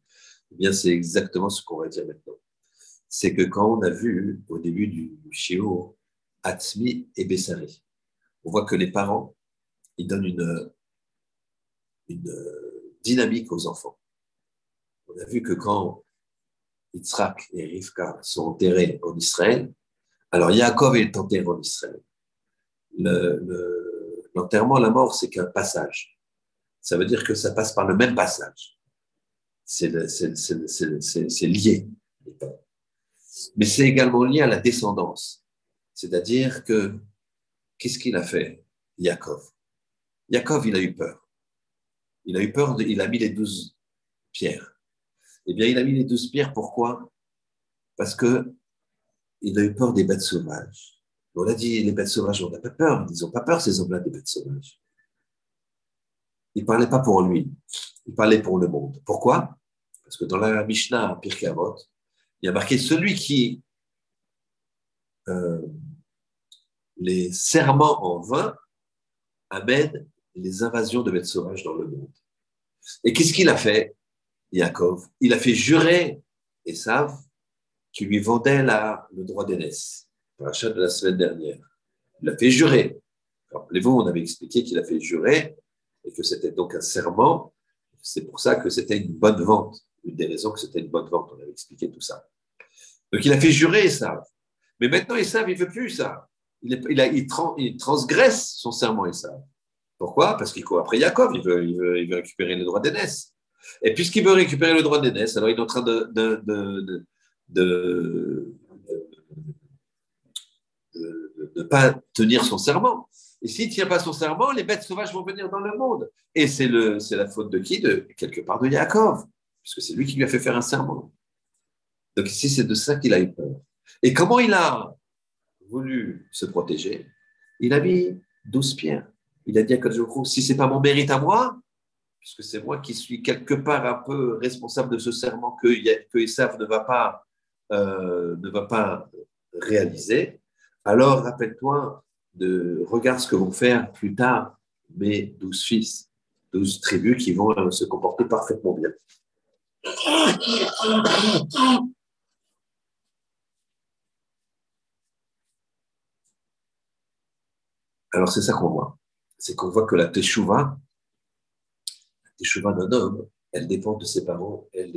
Eh bien, c'est exactement ce qu'on va dire maintenant. C'est que quand on a vu au début du Shiur, Atzmi et Bessari, on voit que les parents, ils donnent une, une dynamique aux enfants. On a vu que quand Yitzhak et Rivka sont enterrés en Israël, alors Yaakov est enterré en Israël l'enterrement, la mort, c'est qu'un passage. Ça veut dire que ça passe par le même passage. C'est lié. Mais c'est également lié à la descendance. C'est-à-dire que, qu'est-ce qu'il a fait, Yaakov? Yaakov, il a eu peur. Il a eu peur, il a mis les douze pierres. Eh bien, il a mis les douze pierres, pourquoi? Parce que il a eu peur des bêtes sauvages. On a dit les bêtes sauvages, on n'a pas peur. Ils n'ont pas peur, ces hommes-là, des bêtes sauvages. Il ne parlait pas pour lui, il parlait pour le monde. Pourquoi? Parce que dans la Mishnah à Pirkavot, il y a marqué celui qui euh, les serments en vain amène les invasions de bêtes sauvages dans le monde. Et qu'est-ce qu'il a fait, Yaakov Il a fait jurer Esav qui lui vendait la, le droit d'aînesse parachat de la semaine dernière. Il a fait jurer. Rappelez-vous, on avait expliqué qu'il a fait jurer et que c'était donc un serment. C'est pour ça que c'était une bonne vente. Une des raisons que c'était une bonne vente, on avait expliqué tout ça. Donc il a fait jurer ça. Mais maintenant, Esav, il ne veut plus ça. Il, transgresse son serment, Esav. Pourquoi? Parce qu'il court après Yaakov, il veut, veut récupérer le droit d'aînesse. Et puisqu'il veut récupérer le droit d'aînesse, alors il est en train de, de, de, de ne pas tenir son serment. Et s'il ne tient pas son serment, les bêtes sauvages vont venir dans le monde. Et c'est la faute de qui? De, Quelque part de Yaakov, puisque c'est lui qui lui a fait faire un serment. Donc ici, c'est de ça qu'il a eu peur. Et comment il a voulu se protéger? Il a mis douze pierres. Il a dit à Kadjoko, si ce n'est pas mon mérite à moi, puisque c'est moi qui suis quelque part un peu responsable de ce serment que, que ne va pas, euh, ne va pas réaliser, alors rappelle-toi de regarde ce que vont faire plus tard mes douze fils, douze tribus qui vont euh, se comporter parfaitement bien. Alors c'est ça qu'on voit. C'est qu'on voit que la teshuva, la teshuva d'un homme, elle dépend de ses parents, elle,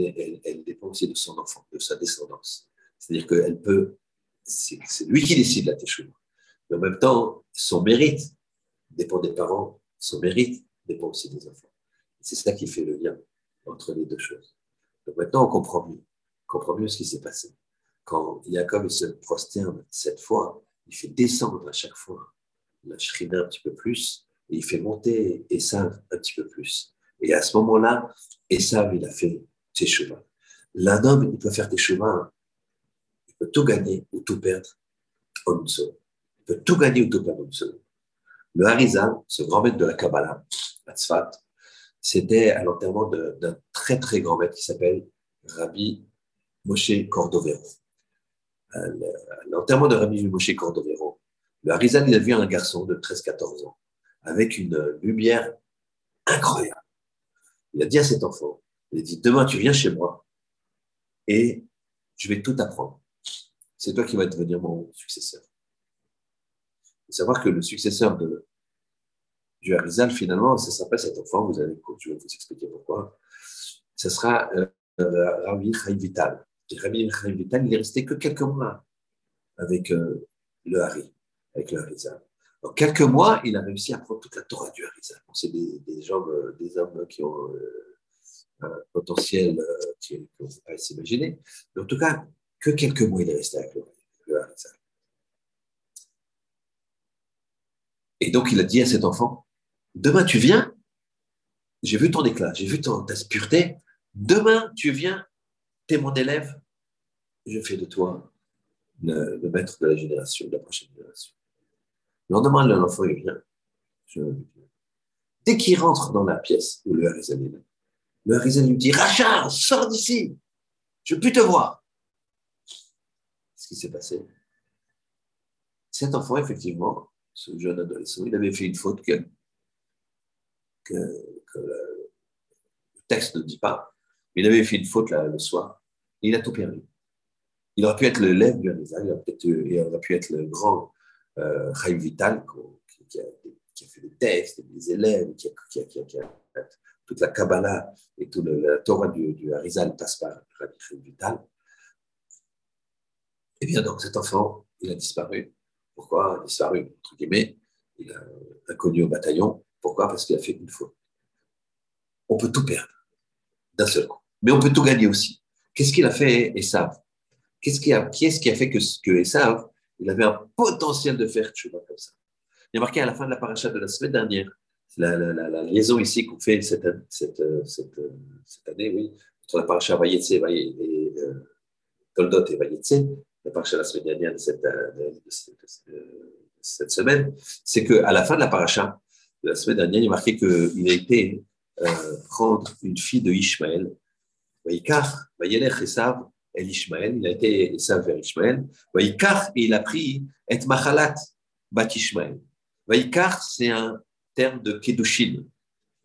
dépend aussi de son enfant, de sa descendance. C'est-à-dire qu'elle peut, c'est lui qui décide la teshuva. Mais en même temps, son mérite dépend des parents, son mérite dépend aussi des enfants. C'est ça qui fait le lien entre les deux choses. Donc maintenant, on comprend mieux, on comprend mieux ce qui s'est passé. Quand Jacob se prosterne cette fois, il fait descendre à chaque fois la shrina un petit peu plus, et il fait monter Esav un petit peu plus. Et à ce moment-là, Esav, il a fait chemins. L'un homme, il peut faire chemins, il peut tout gagner ou tout perdre en une. Il peut tout gagner ou tout perdre en une. Le Harizal, ce grand maître de la Kabbalah, à c'était à l'enterrement d'un très très grand maître qui s'appelle Rabbi Moshe Cordovero. Euh, l'enterrement de Rabbi Moshe Cordovero, le Harizal, il a vu un garçon de 13-14 ans avec une lumière incroyable. Il a dit à cet enfant, il a dit, demain tu viens chez moi et je vais tout apprendre. C'est toi qui vas devenir mon successeur. Il faut savoir que le successeur de, du Harizal, finalement, ça pas cet enfant, vous allez, je vais vous expliquer pourquoi. Ce sera euh, euh Rabbi Chaim Vital. Et Rabbi Chaim Vital, il est resté que quelques mois avec euh, le Hari avec le Harizal. En quelques mois, il a réussi à prendre toute la Torah du Harizal. c'est des, des, euh, des hommes qui ont euh, un potentiel euh, qu'on ne peut pas s'imaginer. Mais en tout cas, que quelques mois, il est resté avec le, le. Et donc, il a dit à cet enfant, demain, tu viens, j'ai vu ton éclat, j'ai vu ta pureté, demain, tu viens, tu es mon élève, je fais de toi le maître de la génération, de la prochaine génération. Le lendemain, l'enfant, il vient. Dès qu'il rentre dans la pièce où le Harizan est là, le Harizan lui dit Rachar, sors d'ici, je ne peux te voir. Ce qui s'est passé? Cet enfant, effectivement, ce jeune adolescent, il avait fait une faute que, le texte ne dit pas. Il avait fait une faute là, le soir il a tout perdu. Il aurait pu être le lève du Harizan, il aurait pu être le grand euh, Vital, qui, a, fait des textes, des élèves, qui a, toute la Kabbalah et toute la Torah du, du Harizal passe par Chaim Vital. Eh bien, donc, cet enfant, il a disparu. Pourquoi disparu, entre guillemets. Il a inconnu au bataillon. Pourquoi? Parce qu'il a fait une faute. On peut tout perdre d'un seul coup. Mais on peut tout gagner aussi. Qu'est-ce qu'il a fait, Esav? Qu'est-ce qui, a, qui est-ce qui a fait que, que il avait un potentiel de faire tchouva comme ça. Il a marqué à la fin de la paracha de la semaine dernière, la, liaison ici qu'on fait cette, année, oui, entre la paracha Vayetse et euh, Toldot et Vayetse, la paracha de la semaine dernière de cette, cette, semaine, c'est qu'à la fin de la paracha de la semaine dernière, il est marqué qu'il a été euh, prendre une fille de Ishmaël, Vayikar, Vayelech Esav, El il a été Esav vers Ishmael. Vaikar, il a pris Et Machalat, Bat Ishmael. C'est un terme de Kedushin.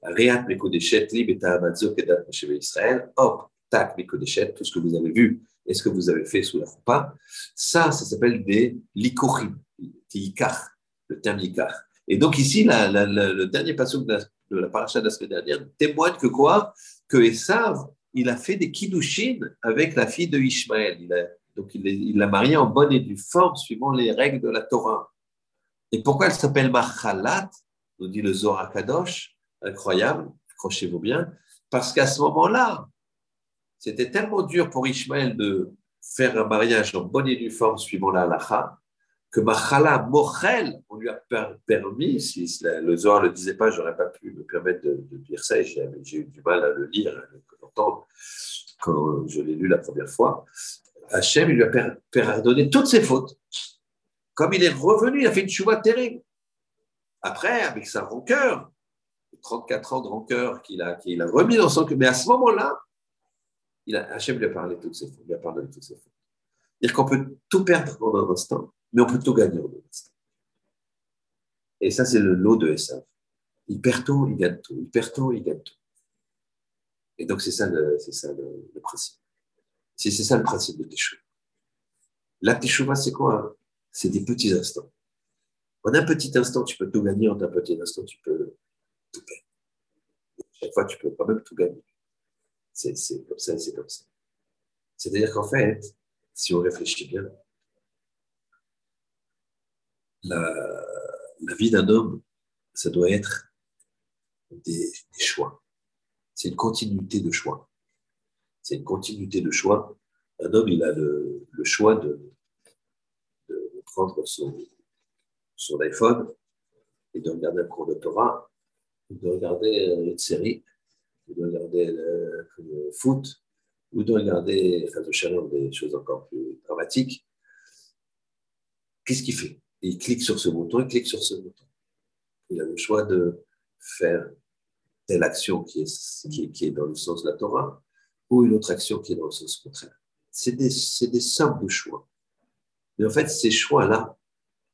Reat Mekodeshet, Lib et Kedat Mesheve Israël. Hop, tac, Mekodeshet, tout ce que vous avez vu est-ce que vous avez fait sous la pas Ça, ça s'appelle des likorim, ikar, le terme ikar. Et donc ici, le dernier passage de la, de la paracha de la semaine dernière témoigne que quoi? Que Esav, il a fait des kiddushin avec la fille de Ishmaël. donc il l'a mariée en bonne et due forme suivant les règles de la Torah. Et pourquoi elle s'appelle Machalat nous dit le Zohar Kadosh, incroyable, accrochez-vous bien, parce qu'à ce moment-là, c'était tellement dur pour Ishmaël de faire un mariage en bonne et due forme suivant la halacha, que Machala Mochel, on lui a permis, si le Zohar ne le disait pas, j'aurais pas pu me permettre de, dire ça, et j'ai eu du mal à le lire, quand je l'ai lu la première fois. Hachem, lui a pardonné toutes ses fautes. Comme il est revenu, il a fait une chouva terrible. Après, avec sa rancœur, 34 ans de rancœur qu'il a, qu'il a remis dans son cœur, mais à ce moment-là, Hachem lui a parlé toutes ses fautes, il a pardonné toutes ses fautes. C'est-à-dire qu'on peut tout perdre en un instant, mais on peut tout gagner en un instant. Et ça, c'est le lot de Esav. Il perd tout, il gagne tout. Il perd tout, il gagne tout. Et donc, c'est ça, le, principe. C'est, ça le principe de Teshuvah. La Teshuvah, c'est quoi? C'est des petits instants. En un petit instant, tu peux tout gagner. En un petit instant, tu peux tout perdre. Chaque fois, tu peux quand même tout gagner. C'est, comme ça, c'est comme ça. C'est-à-dire qu'en fait, si on réfléchit bien, la vie d'un homme, ça doit être des, choix. C'est une continuité de choix. C'est une continuité de choix. Un homme, il a le, choix de, prendre son, son iPhone et de regarder un cours de Torah, de regarder une série, de regarder le, foot, ou de regarder, enfin, de des choses encore plus dramatiques. Qu'est-ce qu'il fait? Il clique sur ce bouton, il clique sur ce bouton. Il a le choix de faire telle action qui est, dans le sens de la Torah, ou une autre action qui est dans le sens contraire. C'est des, des simples choix. Mais en fait, ces choix-là,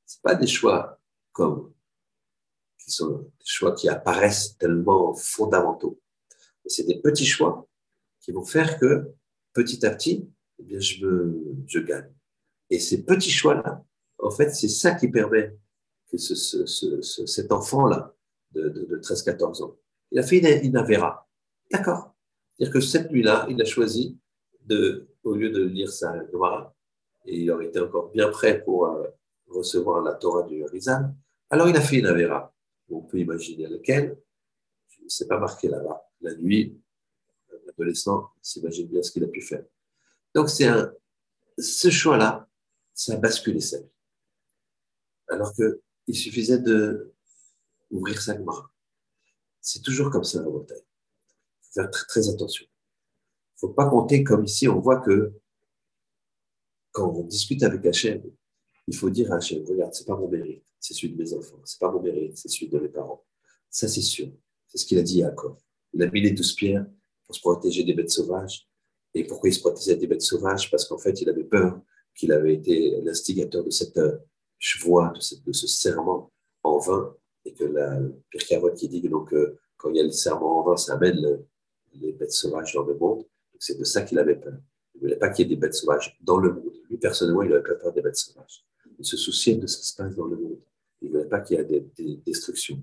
ce pas des choix comme qui sont des choix qui apparaissent tellement fondamentaux. C'est des petits choix qui vont faire que petit à petit, eh bien, je, me, je gagne. Et ces petits choix-là, en fait, c'est ça qui permet que ce, ce, cet enfant-là de, de, 13-14 ans, il a fait une, une Avera. D'accord. C'est-à-dire que cette nuit-là, il a choisi de, au lieu de lire sa Gemara, et il aurait été encore bien prêt pour euh, recevoir la Torah du Rizal. Alors il a fait une Avera. On peut imaginer laquelle. Sais pas marqué là-bas. La nuit, l'adolescent s'imagine bien ce qu'il a pu faire. Donc c'est un, ce choix-là, ça a basculé sa vie. Alors qu'il suffisait de ouvrir sa Gemara. C'est toujours comme ça la bataille. Il faut faire très, attention. Il ne faut pas compter comme ici, on voit que quand on discute avec Hachem, il faut dire à Hachem, regarde, c'est pas mon mérite, c'est celui de mes enfants, c'est pas mon mérite, c'est celui de mes parents. Ça, c'est sûr. C'est ce qu'il a dit à Jacob. Il a mis les douze pierres pour se protéger des bêtes sauvages. Et pourquoi il se protégeait des bêtes sauvages? Parce qu'en fait, il avait peur qu'il avait été l'instigateur de cette chevoie, de, de, ce serment en vain, et que la Pierre qui dit que donc, euh, quand il y a le serment en vain, ça amène les bêtes sauvages dans le monde. C'est de ça qu'il avait peur. Il ne voulait pas qu'il y ait des bêtes sauvages dans le monde. Lui, personnellement, il n'avait pas peur des bêtes sauvages il se souciait de ce qui se passe dans le monde. Il ne voulait pas qu'il y ait des, destructions.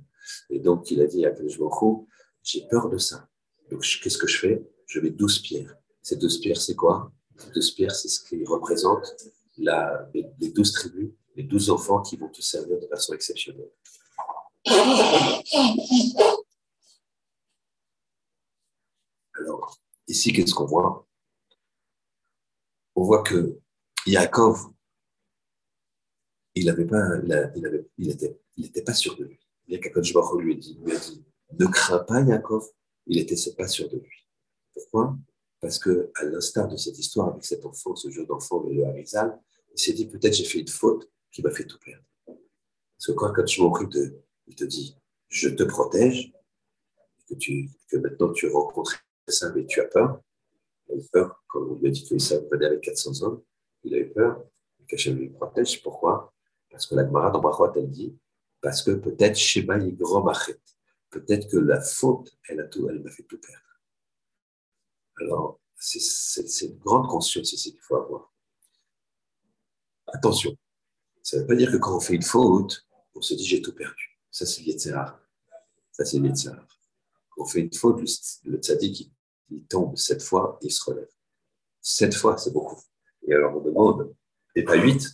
Et donc, il a dit à Kajmokho, j'ai peur de ça. Donc, qu'est-ce que je fais? Je mets 12 pierres. Ces 12 pierres, c'est quoi? Ces 12 pierres, c'est ce qui représente les 12 tribus, les 12 enfants qui vont te servir de façon exceptionnelle. Alors, ici, qu'est-ce qu'on voit? On voit que Yaakov, il n'avait pas, il, il, était, il était pas sûr de lui. Yaakov lui a dit, lui a dit, ne crains pas Yaakov. Il était pas sûr de lui. Pourquoi? Parce que à l'instar de cette histoire avec cet enfant, ce jeu d'enfant, le Harizal, il s'est dit peut-être j'ai fait une faute qui m'a fait tout perdre. Parce que quand Baruch te, il te dit, je te protège, que, tu, que maintenant tu rencontres ça, mais tu as peur. Il a eu peur quand on lui a dit que ça venait avec 400 hommes. Il a eu peur. Qu'Hachem lui protège. Pourquoi? Parce que la Gemara dans Brachot, elle dit, parce que peut-être Shema Machet, peut-être que la faute, elle a tout, elle m'a fait tout perdre. Alors, c'est une grande conscience ici qu'il faut avoir. Attention, ça ne veut pas dire que quand on fait une faute, on se dit j'ai tout perdu. Ça, c'est l'Yetzirah. Ça, c'est. Quand on fait une faute, le, tzaddik, il, tombe sept fois il se relève. Sept fois, c'est beaucoup. Et alors on demande, et pas huit,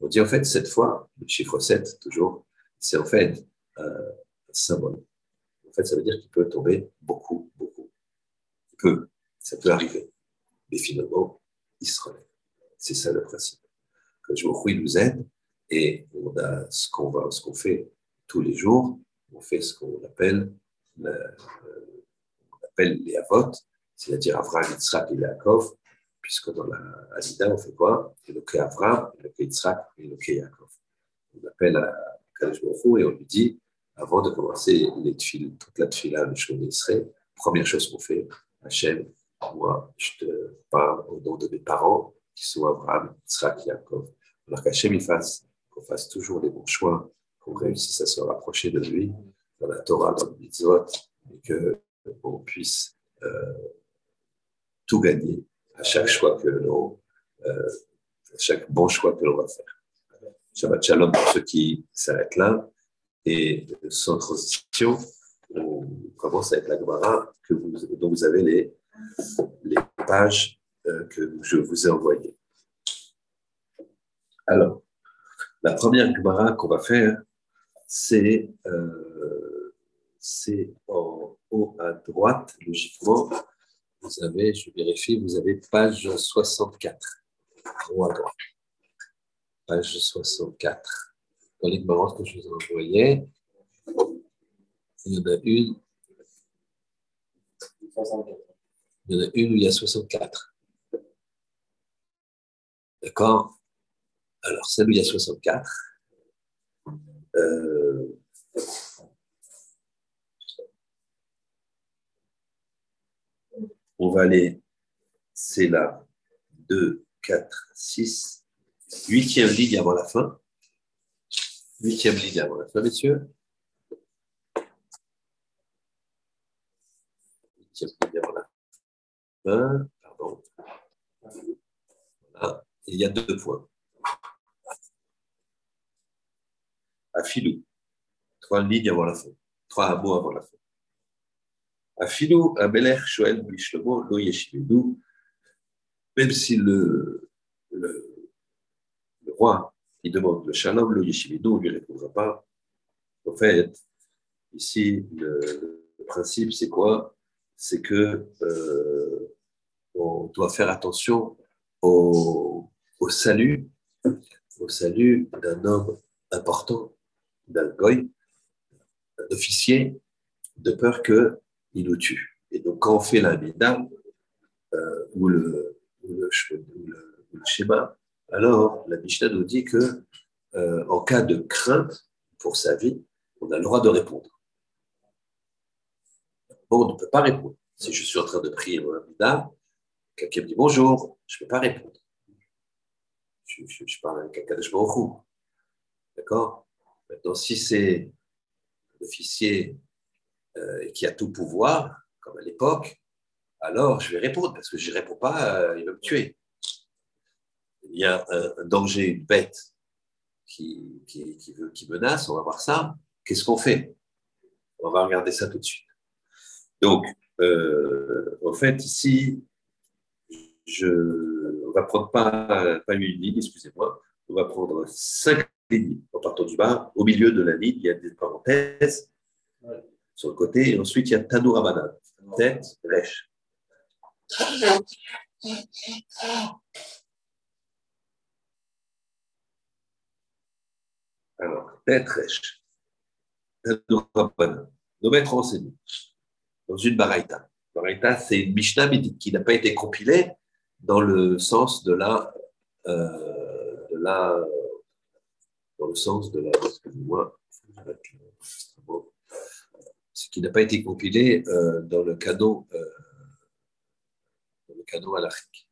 on dit en fait sept fois, le chiffre 7, toujours, c'est en fait euh, un symbole. En fait, ça veut dire qu'il peut tomber beaucoup, beaucoup. Il peut, ça peut arriver. Mais finalement, il se relève. C'est ça le principe. Que je il nous aide et on a ce qu'on va, ce qu'on fait tous les jours. On fait ce qu'on appelle, euh, appelle les avot, c'est-à-dire Avraham, Yitzhak et Yaakov, puisque dans la Hadida, on fait quoi? Éloqué Avraham, Éloqué Yitzhak et Yaakov. On appelle à Kadosh et on lui dit, avant de commencer les toute la tfila, le chemin d'Israël, première chose qu'on fait, Hachem, moi, je te parle au nom de mes parents, qui sont Abraham, Yitzhak, Yaakov. Alors qu'Hachem, il fasse, qu'on fasse toujours les bons choix, qu'on réussisse à se rapprocher de lui, dans la Torah, dans le mitzvot, et qu'on puisse euh, tout gagner à chaque choix que l'on, euh, chaque bon choix que l'on va faire. Shabbat Shalom pour ceux qui s'arrêtent là. Et sans transition, on commence avec la Gemara dont vous avez les, les pages euh, que je vous ai envoyées. Alors, la première Gemara qu'on va faire, c'est euh, en haut à droite, logiquement. Vous avez, je vérifie, vous avez page 64, en haut à droite. Page 64. Dans les que je vous ai envoyées, il y en a une. 64. Il y en a une où il y a 64. D'accord? Alors, celle où il y a 64, euh, on va aller, c'est la 2, 4, 6, huitième ligne avant la fin. Huitième ligne avant la fin, messieurs. Huitième ligne avant la fin pardon. il y a deux points. Afilou, trois lignes avant la fin, trois mots avant la fin. Afilou, Abeler, Shoel, Bishlomo, Lo Yeshimedou, même si le, le, roi il demande le shalom, Lo Yeshimedou, on ne lui répondra pas. En fait, ici, le, principe, c'est quoi? C'est que euh, on doit faire attention au, salut, au salut d'un homme important, d'un goy, d'un officier, de peur qu'il nous tue. Et donc, quand on fait la euh, ou, le, le, schéma, alors la Mishnah nous dit que euh, en cas de crainte pour sa vie, on a le droit de répondre. Bon, on ne peut pas répondre. Si je suis en train de prier mon Amida, Quelqu'un me dit bonjour, je ne peux pas répondre. Je, parle avec quelqu'un de D'accord? Maintenant, si c'est l'officier euh, qui a tout pouvoir, comme à l'époque, alors je vais répondre, parce que je ne réponds pas, euh, il va me tuer. Il y a un, danger, une bête qui, menace, on va voir ça. Qu'est-ce qu'on fait? On va regarder ça tout de suite. Donc, euh, en fait, ici, je, on va prendre pas, pas une ligne, excusez-moi, on va prendre cinq en partant du bas. Au milieu de la ligne, il y a des parenthèses sur le côté, et ensuite il y a Tanouramadan, tête, rêche. Alors, tête, rêche. Tanouramadan. Nos maîtres enseignés dans une baraita. Baraita, c'est une Mishnah qui n'a pas été compilée, dans le sens de la, euh, de la dans le sens de la, excusez-moi, ce qui n'a pas été compilé euh, dans le cadeau, euh, dans le alachique.